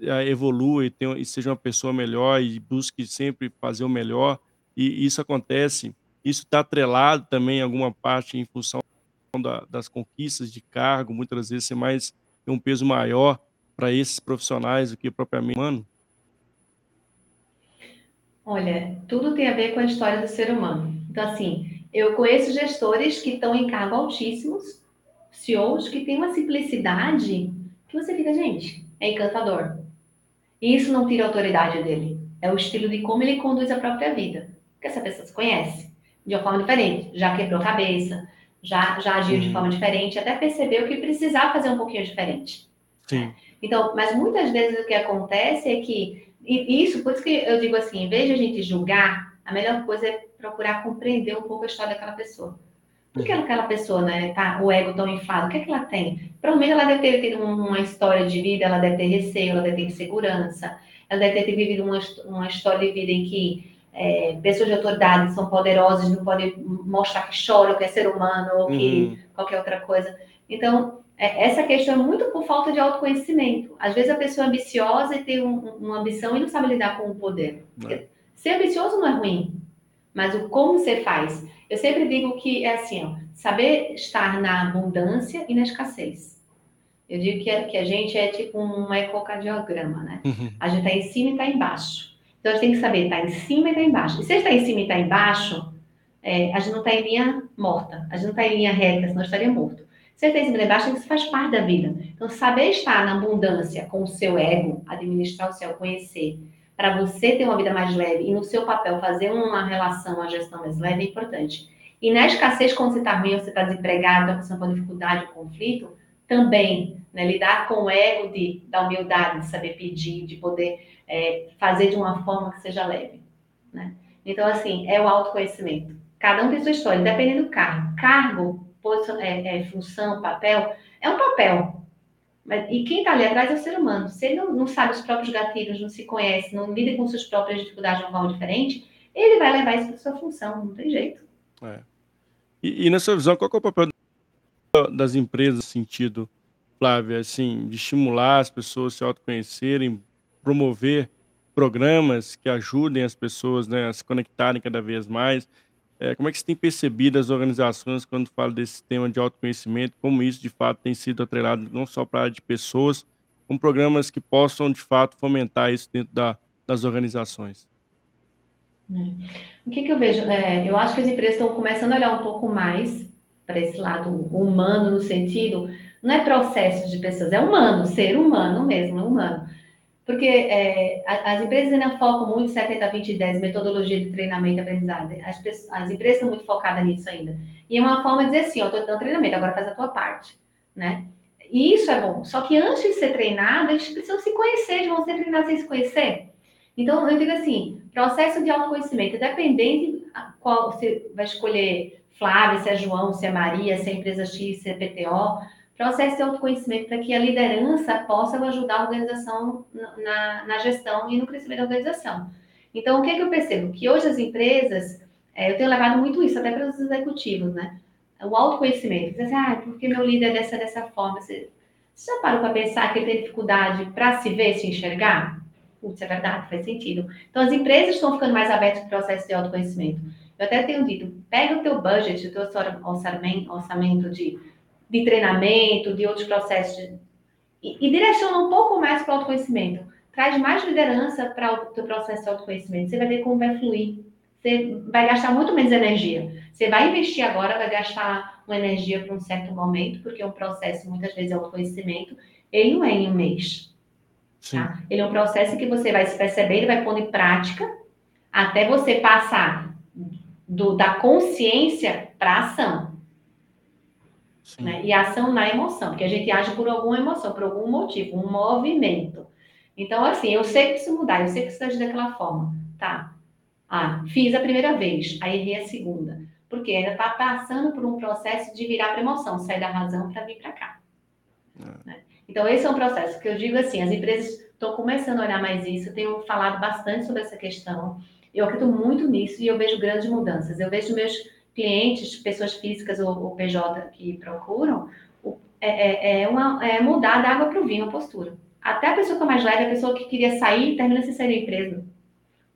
é, evolua e, tenha, e seja uma pessoa melhor e busque sempre fazer o melhor. E isso acontece isso está atrelado também em alguma parte em função da, das conquistas de cargo, muitas vezes ser mais tem um peso maior para esses profissionais do que propriamente humano? Olha, tudo tem a ver com a história do ser humano. Então, assim, eu conheço gestores que estão em cargo altíssimos, CEOs que têm uma simplicidade que você fica, gente, é encantador. E isso não tira a autoridade dele. É o estilo de como ele conduz a própria vida. Porque essa pessoa se conhece de uma forma diferente, já quebrou cabeça, já, já agiu de forma diferente, até percebeu que precisava fazer um pouquinho diferente. Sim. Então, mas muitas vezes o que acontece é que, e isso, por isso que eu digo assim, em vez de a gente julgar, a melhor coisa é procurar compreender um pouco a história daquela pessoa. Por que uhum. aquela pessoa, né, tá o ego tão inflado? O que é que ela tem? Provavelmente ela deve ter tido uma história de vida, ela deve ter receio, ela deve ter insegurança, ela deve ter vivido uma, uma história de vida em que é, pessoas de autoridade são poderosas, não podem mostrar que choram, que é ser humano ou que uhum. qualquer outra coisa. Então, é, essa questão é muito por falta de autoconhecimento. Às vezes a pessoa é ambiciosa e tem um, uma ambição e não sabe lidar com o poder. É. Ser ambicioso não é ruim, mas o como você faz. Eu sempre digo que é assim, ó, saber estar na abundância e na escassez. Eu digo que, é, que a gente é tipo um ecocardiograma, né? Uhum. A gente está em cima e está embaixo. Então, a gente tem que saber, está em cima e está embaixo. E se está em cima e está embaixo, é, a gente não está em linha morta, a gente não está em linha reta, senão estaria morto. Se está em cima e embaixo, isso faz parte da vida. Então, saber estar na abundância com o seu ego, administrar o céu, conhecer, para você ter uma vida mais leve e no seu papel fazer uma relação, uma gestão mais leve é importante. E na escassez, quando você está ruim, você está desempregado, está passando por dificuldade, conflito, também, né, lidar com o ego de, da humildade, de saber pedir, de poder é, fazer de uma forma que seja leve. Né? Então, assim, é o autoconhecimento. Cada um tem sua história, dependendo do cargo. Cargo, é, é, função, papel, é um papel. Mas, e quem está ali atrás é o ser humano. Se ele não, não, sabe os próprios gatilhos, não se conhece, não lida com suas próprias dificuldades de uma forma diferente, ele vai levar isso para sua função, não tem jeito. É. E, e, na sua visão, qual é o papel das empresas no sentido, Flávia, assim, de estimular as pessoas a se autoconhecerem, promover programas que ajudem as pessoas né, a se conectarem cada vez mais. É, como é que você tem percebido as organizações quando fala desse tema de autoconhecimento, como isso de fato tem sido atrelado não só para a área de pessoas, como programas que possam de fato fomentar isso dentro da, das organizações? É. O que, que eu vejo? É, eu acho que as empresas estão começando a olhar um pouco mais para esse lado humano, no sentido, não é processo de pessoas, é humano, ser humano mesmo, é humano. Porque é, as empresas ainda focam muito 70, 20, 10, metodologia de treinamento e aprendizagem. As, as empresas estão muito focadas nisso ainda. E é uma forma de dizer assim, ó, estou dando treinamento, agora faz a tua parte, né? E isso é bom. Só que antes de ser treinado, eles precisam se conhecer, eles vão ser treinados sem se conhecer. Então, eu digo assim, processo de autoconhecimento, dependente qual você vai escolher Flávia, se é João, se é Maria, se é empresa X, se é PTO, processo de autoconhecimento para que a liderança possa ajudar a organização na, na, gestão e no crescimento da organização. Então, o que, é que eu percebo? Que hoje as empresas, é, eu tenho levado muito isso até para os executivos, né? O autoconhecimento. Dizer assim, ah, porque meu líder é dessa, dessa forma. Você, você já parou para pensar que ele tem dificuldade para se ver, se enxergar? Putz, é verdade, faz sentido. Então, as empresas estão ficando mais abertas para o processo de autoconhecimento. Eu até tenho dito, pega o teu budget, o teu orçamento de de treinamento, de outros processos, de, e, e, direciona um pouco mais para o autoconhecimento. Traz mais liderança para o teu processo de autoconhecimento. Você vai ver como vai fluir. você vai gastar muito menos energia. Você vai investir agora, vai gastar uma energia para um certo momento, porque é um processo, muitas vezes, é um conhecimento, ele não é em um mês. Tá? Ele é um processo que você vai se perceber, ele vai pondo em prática, até você passar do, da consciência para a ação. Né? E ação na emoção, porque a gente age por alguma emoção, por algum motivo, um movimento. Então, assim, eu sei que preciso mudar, eu sei que preciso agir daquela forma. Tá. Ah, fiz a primeira vez, aí errei a segunda. Porque ainda está passando por um processo de virar para emoção, sair da razão para vir para cá. É. Né? Então, esse é um processo que eu digo assim: as empresas estão começando a olhar mais isso, eu tenho falado bastante sobre essa questão. Eu acredito muito nisso e eu vejo grandes mudanças. Eu vejo meus clientes, pessoas físicas ou, ou PJ que procuram, é, é, é, uma, é mudar da água para o vinho a postura. Até a pessoa que é mais leve, a pessoa que queria sair, termina sair da empresa.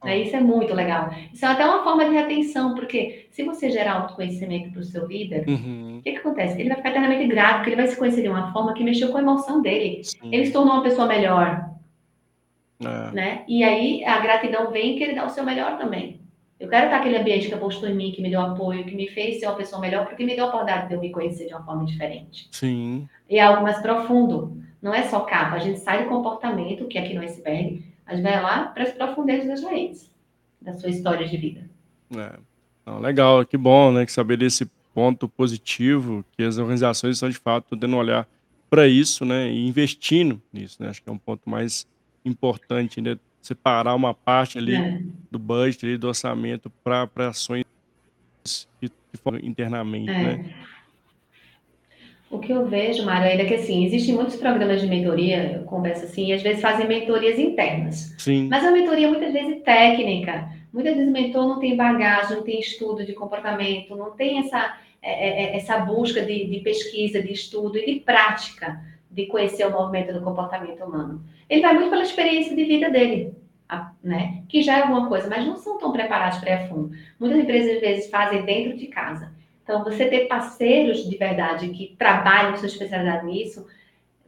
Né? Isso é muito legal. Isso é até uma forma de retenção, porque se você gerar autoconhecimento para o seu líder, uhum. o que, que, acontece? Ele vai ficar eternamente grato, porque ele vai se conhecer de uma forma que mexeu com a emoção dele. Sim. Ele se tornou uma pessoa melhor. É. Né? E aí a gratidão vem que ele dá o seu melhor também. Eu quero estar aquele ambiente que apostou em mim, que me deu apoio, que me fez ser uma pessoa melhor, porque me deu a oportunidade de eu me conhecer de uma forma diferente. Sim. E é algo mais profundo. Não é só capa, a gente sai do comportamento, que aqui no iceberg, a gente vai lá para as profundezas das raízes da sua história de vida. É. Não, legal, que bom, né? Que saber desse ponto positivo, que as organizações estão de fato tendo um olhar para isso, né? E investindo nisso, né? Acho que é um ponto mais importante, né? Separar uma parte ali é. do budget, ali, do orçamento para ações que, que foram internamente, é. né? O que eu vejo, Mário, ainda que assim, existem muitos programas de mentoria, eu converso assim, e às vezes fazem mentorias internas. Sim. Mas a mentoria muitas vezes técnica. Muitas vezes o mentor não tem bagagem, não tem estudo de comportamento, não tem essa, é, é, é, essa busca de, de pesquisa, de estudo e de prática de conhecer o movimento do comportamento humano. Ele vai muito pela experiência de vida dele. Né? Que já é alguma coisa, mas não são tão preparados para ir a fundo. Muitas empresas, às vezes, fazem dentro de casa. Então, você ter parceiros de verdade que trabalham sua especialidade nisso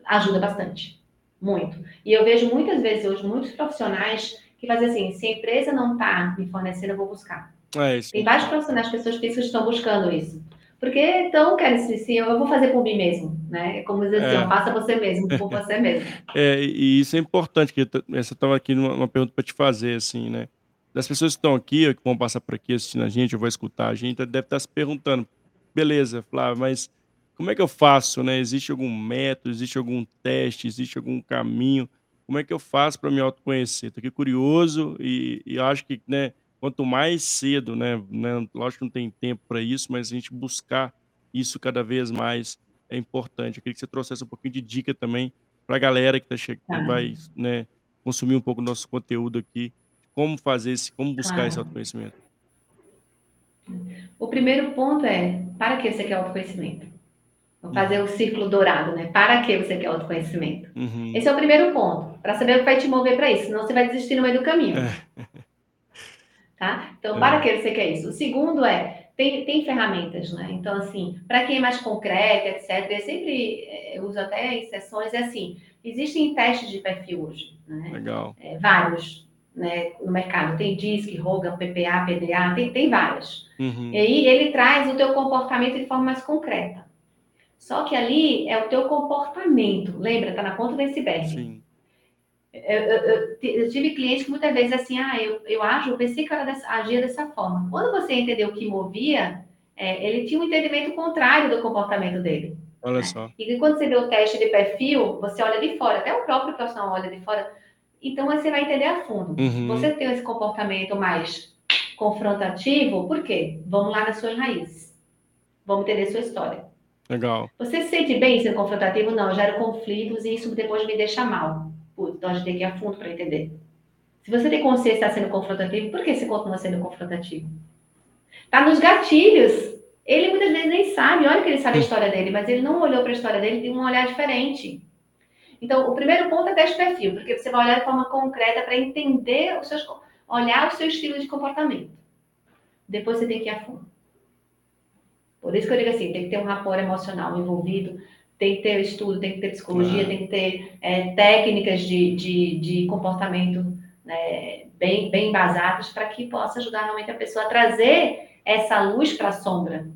ajuda bastante. Muito. E eu vejo muitas vezes hoje muitos profissionais que fazem assim: se a empresa não está me fornecendo, eu vou buscar. É isso. Tem vários profissionais, pessoas físicas que estão buscando isso. Porque então querem se, se eu vou fazer por mim mesmo, né? É como dizer assim, é. faça você mesmo, por você mesmo. É, e isso é importante, que essa estava aqui numa pergunta para te fazer, assim, né? das pessoas que estão aqui, que vão passar por aqui assistindo a gente, ou vão escutar a gente, deve estar se perguntando, beleza, Flávio, mas como é que eu faço, né? Existe algum método, existe algum teste, existe algum caminho? Como é que eu faço para me autoconhecer? Estou aqui curioso e, e acho que, né, quanto mais cedo, né, né, lógico que não tem tempo para isso, mas a gente buscar isso cada vez mais é importante. Eu queria que você trouxesse um pouquinho de dica também para a galera que tá chegando, tá. vai, né, consumir um pouco do nosso conteúdo aqui como fazer esse, como buscar esse autoconhecimento? O primeiro ponto é, para que você quer autoconhecimento? Vou fazer o círculo dourado, né? Para que você quer autoconhecimento? Uhum. Esse é o primeiro ponto, para saber o que vai te mover para isso, senão você vai desistir no meio do caminho. É. Tá? Então, é. para que você quer isso? O segundo é, tem, tem ferramentas, né? Então, assim, para quem é mais concreto, etc., eu sempre eu eh, uso até em sessões, é assim, existem testes de perfil hoje, né? Legal. É, vários né, no mercado. Tem DISC, Rogan, PPA, PDA, tem, tem vários. Uhum. E aí ele traz o teu comportamento de forma mais concreta. Só que ali é o teu comportamento. Lembra? Tá na ponta do iceberg. Sim. Eu, eu, eu, eu, tive clientes que muitas vezes assim, ah, eu, eu acho, eu pensei que ela dessa, agia dessa forma. Quando você entendeu o que movia, é, ele tinha um entendimento contrário do comportamento dele. Olha né? só. E quando você vê o teste de perfil, você olha de fora, até o próprio profissional olha de fora, então você vai entender a fundo. Uhum. Você tem esse comportamento mais confrontativo, por quê? Vamos lá nas suas raízes. Vamos entender sua história. Legal. Você se sente bem sendo confrontativo? Não, gera conflitos e isso depois me deixa mal. Putz, então a gente tem que ir a fundo para entender. Se você tem consciência de estar sendo confrontativo, por que você continua sendo confrontativo? Tá nos gatilhos. Ele muitas vezes nem sabe, olha que ele sabe a história dele, mas ele não olhou para a história dele tem um olhar diferente. Então, o primeiro ponto é teste perfil, porque você vai olhar de forma concreta para entender os seus, olhar o seu estilo de comportamento. Depois você tem que ir a fundo. Por isso que eu digo assim, tem que ter um rapport emocional envolvido, tem que ter estudo, tem que ter psicologia, tem que ter é, técnicas de, de, de comportamento né, bem, bem embasados para que possa ajudar realmente a pessoa a trazer essa luz para a sombra,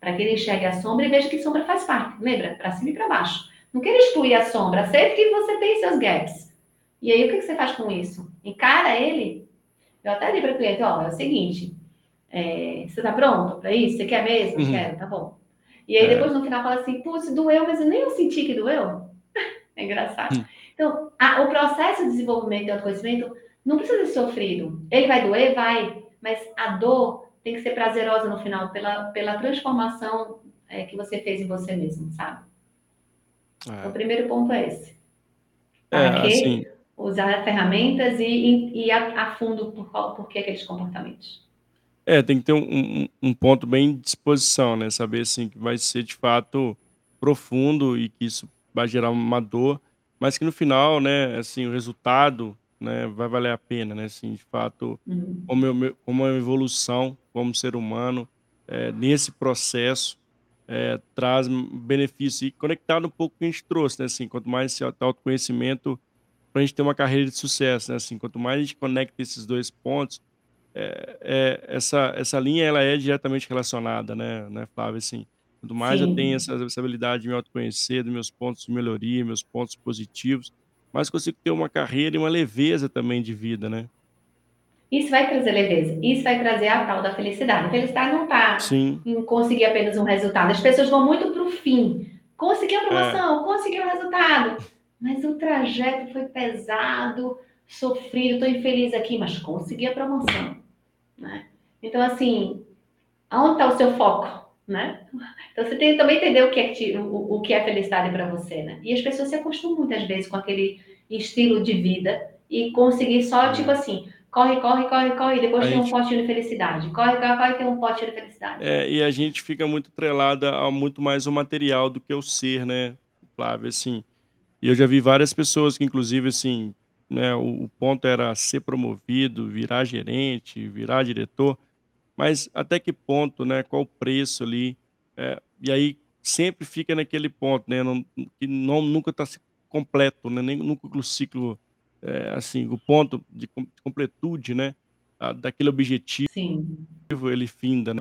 para que ele enxergue a sombra e veja que sombra faz parte. Lembra? Para cima e para baixo. Não queira excluir a sombra, aceite que você tem seus gaps. E aí, o que você faz com isso? Encara ele. Eu até dei para o cliente: ó, é o seguinte, é, você está pronto para isso? Você quer mesmo? Uhum. Quero, tá bom. E aí, é. depois no final, fala assim: putz, doeu, mas eu nem eu senti que doeu. é engraçado. Uhum. Então, a, o processo de desenvolvimento de autoconhecimento não precisa ser sofrido. Ele vai doer? Vai. Mas a dor tem que ser prazerosa no final, pela, pela transformação é, que você fez em você mesmo, sabe? É. Então, o primeiro ponto é esse. É, assim... Usar ferramentas e, e, e a, a, fundo por, por que aqueles comportamentos. É, tem que ter um, um, um, ponto bem de disposição, né? Saber assim que vai ser de fato profundo e que isso vai gerar uma dor, mas que no final, né, assim, o resultado, né, vai valer a pena, né? Assim, de fato, uhum. como, eu, como uma evolução como ser humano é, nesse processo é, traz benefício. E conectado um pouco com o que a gente trouxe, né? Assim, quanto mais esse autoconhecimento para a gente ter uma carreira de sucesso, né? Assim, quanto mais a gente conecta esses dois pontos, é, é, essa, essa linha ela é diretamente relacionada, né, né Flávia? Assim, quanto mais Sim. eu tenho essa, essa habilidade de me autoconhecer, dos meus pontos de melhoria, meus pontos positivos, mais consigo ter uma carreira e uma leveza também de vida, né? Isso vai trazer leveza, isso vai trazer a tal da felicidade. A felicidade não está em conseguir apenas um resultado. As pessoas vão muito para o fim. Consegui a promoção, é. consegui o resultado. Mas o trajeto foi pesado, sofrido, estou infeliz aqui, mas consegui a promoção. Né? Então, assim, aonde está o seu foco? Né? Então, você tem que também entender o que é, o, o que é felicidade para você. Né? E as pessoas se acostumam muitas vezes com aquele estilo de vida e conseguir só, tipo assim, corre, corre, corre, corre, e depois a tem gente... um potinho de felicidade. Corre, corre, corre, tem um potinho de felicidade. É, e a gente fica muito trelada a muito mais o material do que o ser, né, Flávio, assim. E eu já vi várias pessoas que, inclusive, assim, né, o, o ponto era ser promovido, virar gerente, virar diretor, mas até que ponto, né, qual o preço ali, é, e aí sempre fica naquele ponto, né, não, que não, nunca está completo, né, nem nunca o ciclo é, assim, o ponto de completude, né, daquele objetivo, Sim. ele finda. Né?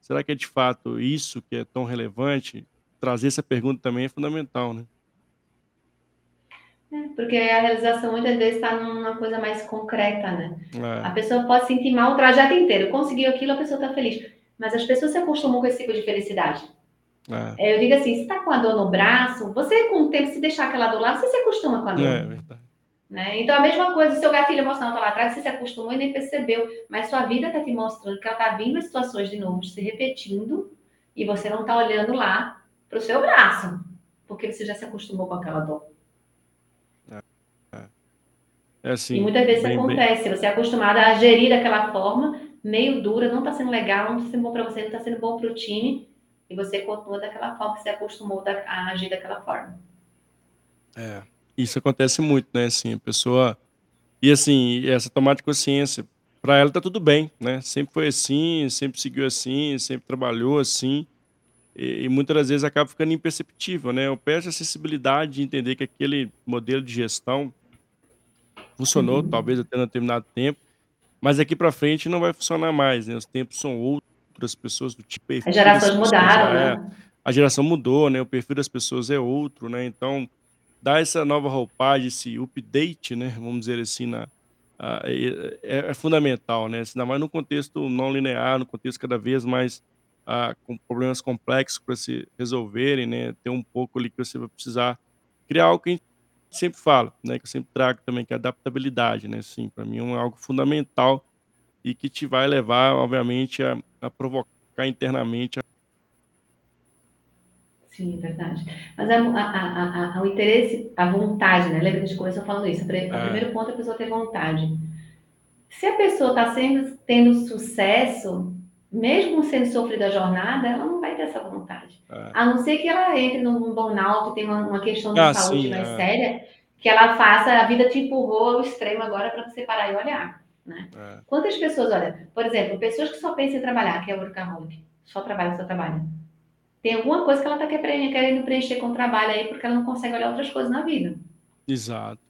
Será que é de fato isso que é tão relevante? Trazer essa pergunta também é fundamental, né? É, porque a realização muitas vezes está numa coisa mais concreta, né? É. A pessoa pode sentir mal o trajeto inteiro. Conseguiu aquilo, a pessoa está feliz. Mas as pessoas se acostumam com esse tipo de felicidade. É. é eu digo assim, se está com a dor no braço, você com o tempo, se deixar aquela dor lá, você se acostuma com a dor. É verdade. Né? Então, a mesma coisa, seu gatilho emocional está lá atrás, você se acostumou e nem percebeu, mas sua vida está te mostrando que ela está vindo em situações de novo, se repetindo, e você não está olhando lá para o seu braço, porque você já se acostumou com aquela dor. É, assim, e muitas vezes bem, acontece, bem... você é acostumada a gerir daquela forma, meio dura, não está sendo legal, não está sendo bom para você, não está sendo bom para o time, e você continua daquela forma que você acostumou a agir daquela forma. É. Isso acontece muito, né, assim, a pessoa e assim, essa tomada de consciência, para ela tá tudo bem, né? Sempre foi assim, sempre seguiu assim, sempre trabalhou assim, e, e muitas das vezes acaba ficando imperceptível, né? Eu peço a sensibilidade de entender que aquele modelo de gestão funcionou, uhum. talvez até um determinado tempo, mas daqui para frente não vai funcionar mais, né? Os tempos são outros, as pessoas do tipo As gerações mudaram, é, né? A geração mudou, né? O perfil das pessoas é outro, né? Então, dar essa nova roupagem, esse update, né, vamos dizer assim, na, é, é, fundamental, né? Ainda mais no contexto não linear, no contexto cada vez mais com problemas complexos para se resolverem, né? Ter um pouco ali que você vai precisar criar algo que a gente sempre fala, né? Que eu sempre trago também, que é adaptabilidade, né? Sim, para mim é algo fundamental e que te vai levar, obviamente, a, a provocar internamente Sim, é verdade. Mas a, a, a, o interesse, a vontade, né? Lembra que a gente começou falando isso? O é. primeiro ponto é a pessoa ter vontade. Se a pessoa está tendo sucesso, mesmo sendo sofrida a jornada, ela não vai ter essa vontade. É. A não ser que ela entre num burnout, tenha uma, uma questão de ah, saúde sim, mais é. séria, que ela faça, a vida te empurrou ao extremo agora para você parar e olhar. Né? É. Quantas pessoas, olha, por exemplo, pessoas que só pensam em trabalhar, que é o workaholic, só trabalha, só trabalha tem alguma coisa que ela está querendo preencher com o trabalho aí, porque ela não consegue olhar outras coisas na vida. Exato.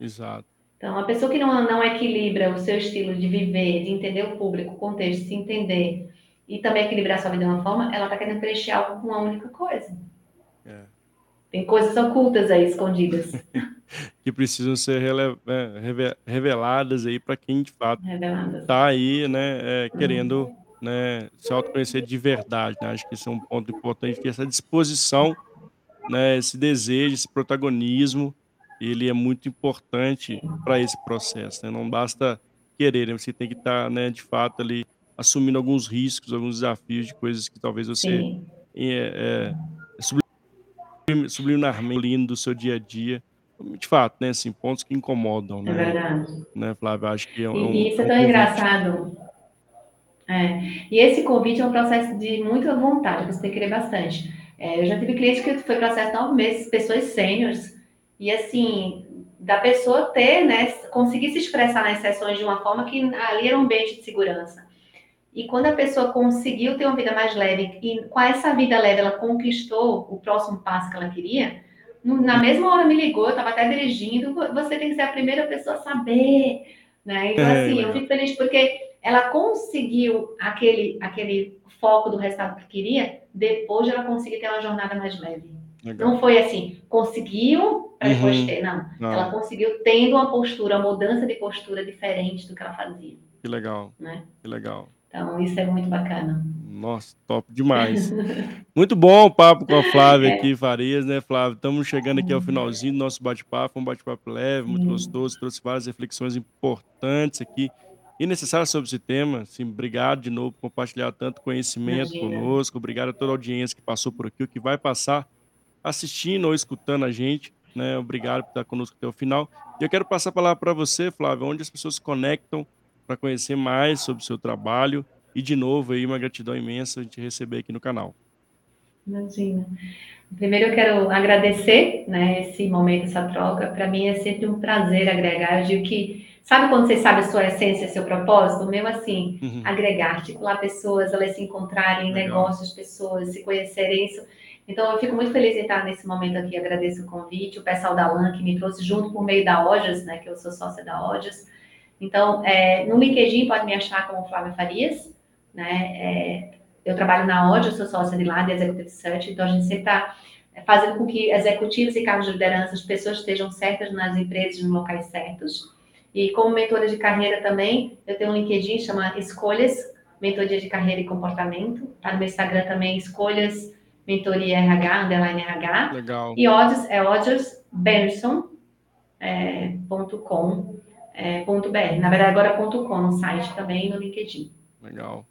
Exato. Então, a pessoa que não, não equilibra o seu estilo de viver, de entender o público, o contexto, se entender e também equilibrar a sua vida de uma forma, ela está querendo preencher algo com uma única coisa. É. Tem coisas ocultas aí, escondidas. que precisam ser é, reveladas aí para quem de fato está aí, né, é, querendo né, se autoconhecer de verdade. Né? Acho que esse é um ponto importante, que essa disposição, né, esse desejo, esse protagonismo, ele é muito importante para esse processo. Né? Não basta querer, né? você tem que estar, tá, né, de fato, ali assumindo alguns riscos, alguns desafios de coisas que talvez você é, é, subliminarmente do seu dia a dia. De fato, né, assim, pontos que incomodam, né? É verdade. Né, Flávio? Acho que é um, e, isso é, tão um engraçado. É. E esse convite é um processo de muita vontade, você tem que querer bastante. É, eu já tive clientes que foi processo nove meses, pessoas sêniores, e assim, da pessoa ter, né, conseguir se expressar nas sessões de uma forma que ali era um ambiente de segurança. E quando a pessoa conseguiu ter uma vida mais leve, e com essa vida leve ela conquistou o próximo passo que ela queria, na mesma hora me ligou, eu estava até dirigindo, você tem que ser a primeira pessoa a saber, né? Então, assim, eu fico feliz porque ela conseguiu aquele, aquele foco do resultado que queria, depois ela conseguir ter uma jornada mais leve. Legal. Não foi assim, conseguiu uhum. ter, não. não. Ela conseguiu tendo uma postura, uma mudança de postura diferente do que ela fazia. Que legal. Né? Que legal. Então, isso é muito bacana. Nossa, top demais. muito bom o papo com a Flávia aqui, Farias, né, Flávia? Estamos chegando aqui ao finalzinho do nosso bate-papo, um bate-papo leve, muito gostoso, trouxe várias reflexões importantes aqui e necessárias sobre esse tema. Assim, obrigado de novo por compartilhar tanto conhecimento Imagina. conosco. Obrigado a toda a audiência que passou por aqui, o que vai passar assistindo ou escutando a gente. Né? Obrigado por estar conosco até o final. E eu quero passar a palavra para você, Flávia, onde as pessoas se conectam para conhecer mais sobre o seu trabalho. E, de novo, aí, uma gratidão imensa a gente receber aqui no canal. Imagina. Primeiro, eu quero agradecer né, esse momento, essa troca. Para mim é sempre um prazer agregar. Eu digo que, sabe quando você sabe a sua essência, seu propósito? O meu, assim, uhum. agregar, articular pessoas, elas se encontrarem, Legal. negócios, pessoas, se conhecerem isso. Então, eu fico muito feliz em estar nesse momento aqui. Agradeço o convite, o pessoal da LAN que me trouxe junto por meio da Ojas, né, que eu sou sócia da Ojas. Então, é, no LinkedIn pode me achar como Flávia Farias, né? É, eu trabalho na eu sou sócia de lá, de Executive Search, então a gente sempre está fazendo com que executivos e cargos de liderança, as pessoas estejam certas nas empresas, nos locais certos. E como mentora de carreira também, eu tenho um LinkedIn chama Escolhas, Mentoria de Carreira e Comportamento. Tá no meu Instagram também, Escolhas, Mentoria RH, underline RH. Legal. E Odds é oddsbenson.com. É, é. Na verdade, agora é .com no site também no LinkedIn. Legal.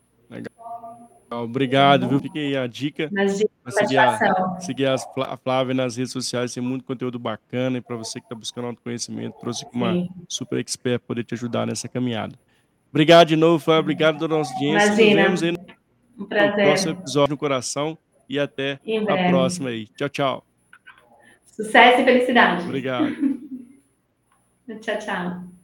Obrigado, viu? Fique aí a dica. seguir, a, seguir as, a Flávia nas redes sociais, tem muito conteúdo bacana. E para você que está buscando autoconhecimento, trouxe uma Sim. super expert poder te ajudar nessa caminhada. Obrigado de novo, Flávia. Obrigado toda a nossa audiência. Imagina. Nos vemos aí no, um próximo episódio no coração. E até a próxima aí. Tchau, tchau. Sucesso e felicidade. Obrigado. tchau, tchau.